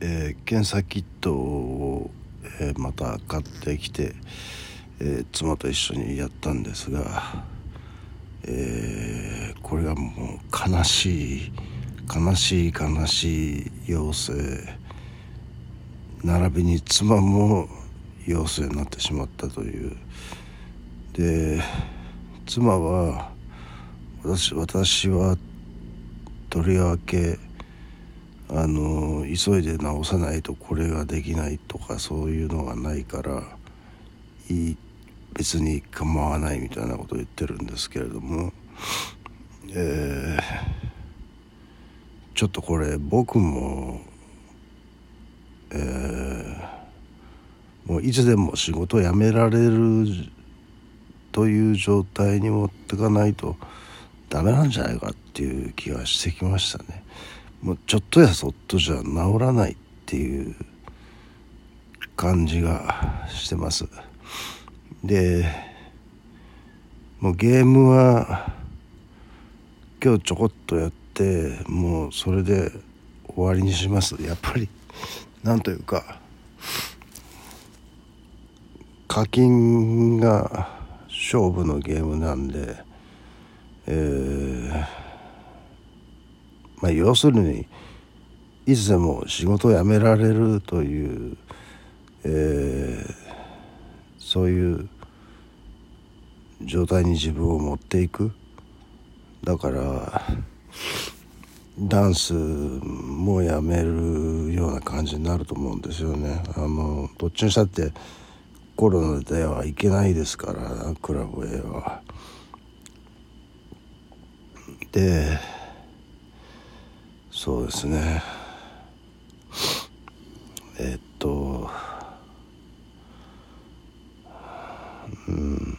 えー、検査キットを、えー、また買ってきて、えー、妻と一緒にやったんですが、えこれがもう悲しい悲しい悲しい陽性並びに妻も陽性になってしまったという。で妻は私私はとりわけあの急いで治さないとこれができないとかそういうのがないからいい別に構わないみたいなことを言ってるんですけれども、えー、ちょっとこれ僕も、えー、もういつでも仕事を辞められるという状態に持ってかないとダメなんじゃないかっていう気がしてきましたね。もうちょっとやそっとじゃ治らないっていう感じがしてます。でもうゲームは今日ちょこっとやってもうそれで終わりにします。やっぱりなんというか課金が勝負のゲームなんでえーまあ、要するにいつでも仕事を辞められるという、えー、そういう状態に自分を持っていくだからダンスもやめるような感じになると思うんですよねあのどっちにしたってコロナではいけないですからクラブ A は。でそうですね。えっとうん。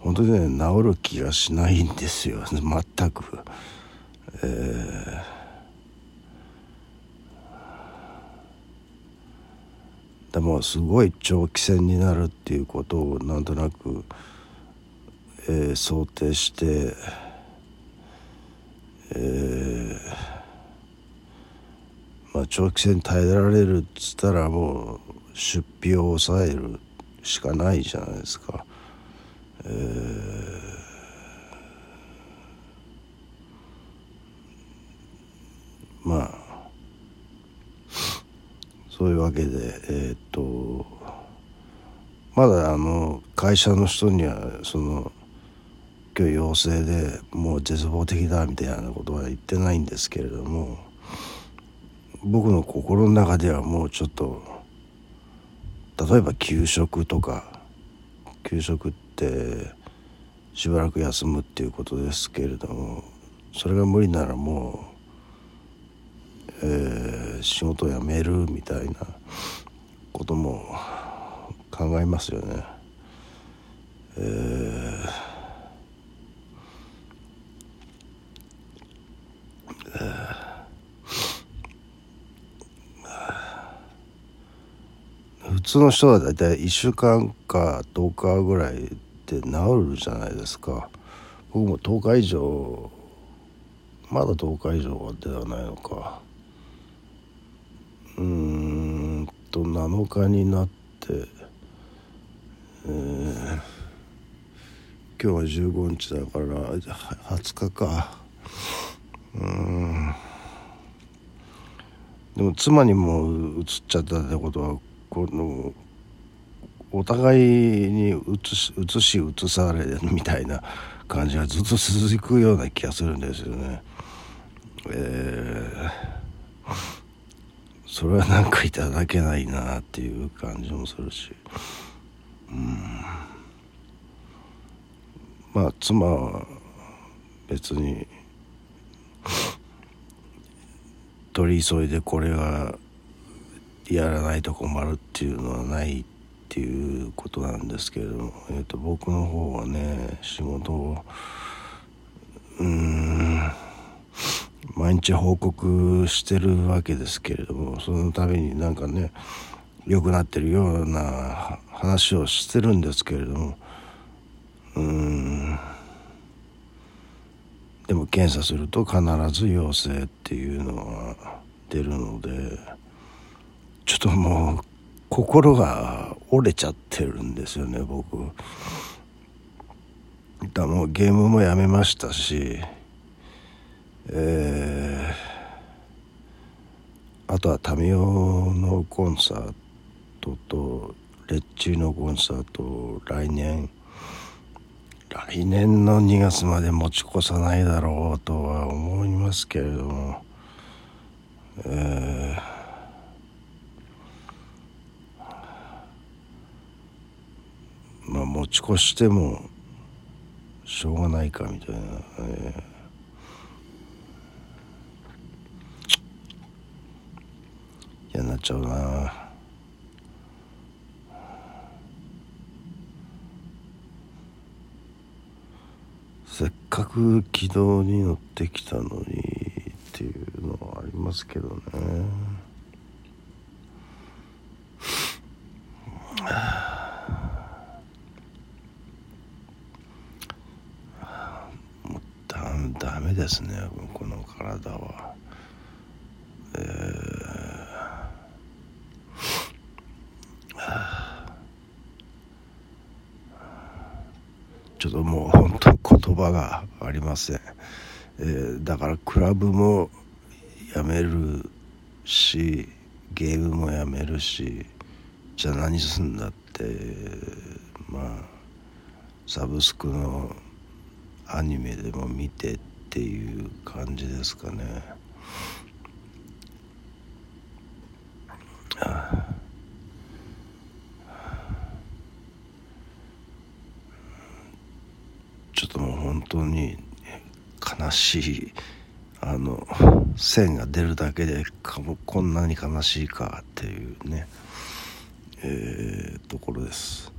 本当にね治る気がしないんですよ。全く。えー、でもすごい長期戦になるっていうことをなんとなく、えー、想定してえー、長期戦耐えられるっつったらもう出費を抑えるしかないじゃないですか。えー、まあそういうわけでえー、っとまだあの会社の人にはその今日陽性でもう絶望的だみたいなことは言ってないんですけれども僕の心の中ではもうちょっと例えば給食とか給食ってしばらく休むっていうことですけれどもそれが無理ならもう、えー、仕事辞めるみたいなことも考えますよね。えー普通の人は大体1週間か10日ぐらいで治るじゃないですか。僕も10日以上まだ10日以上ではないのか。うんと7日になって、えー、今日は15日だから20日か。うん。でも妻にもうつっちゃったってことはこのお互いに移し移し移されみたいな感じがずっと続くような気がするんですよね。えー、それはなんかいただけないなっていう感じもするし。うんまあ妻は別に取り急いでこれがやらないと困るっていうのはないっていうことなんですけれども、えー、と僕の方はね仕事をうん毎日報告してるわけですけれどもそのためになんかね良くなってるような話をしてるんですけれどもうんでも検査すると必ず陽性っていうのはてるのでともう心が折れちゃってるんですよね僕。だもうゲームもやめましたしえー、あとはタミオのコンサートとレッチーのコンサート来年来年の2月まで持ち越さないだろうとは思いますけれども、えー、まあ持ち越してもしょうがないかみたいな、えー、嫌になっちゃうな。せっかく軌道に乗ってきたのにっていうのはありますけどねもうダダメですねこの体は。えー。ちょっともう本当言葉がありません、えー、だからクラブもやめるしゲームもやめるしじゃあ何すんだってまあサブスクのアニメでも見ててっていう感じですかね。ちょっともう本当に悲しいあの線が出るだけでこんなに悲しいかっていうね、えー、ところです。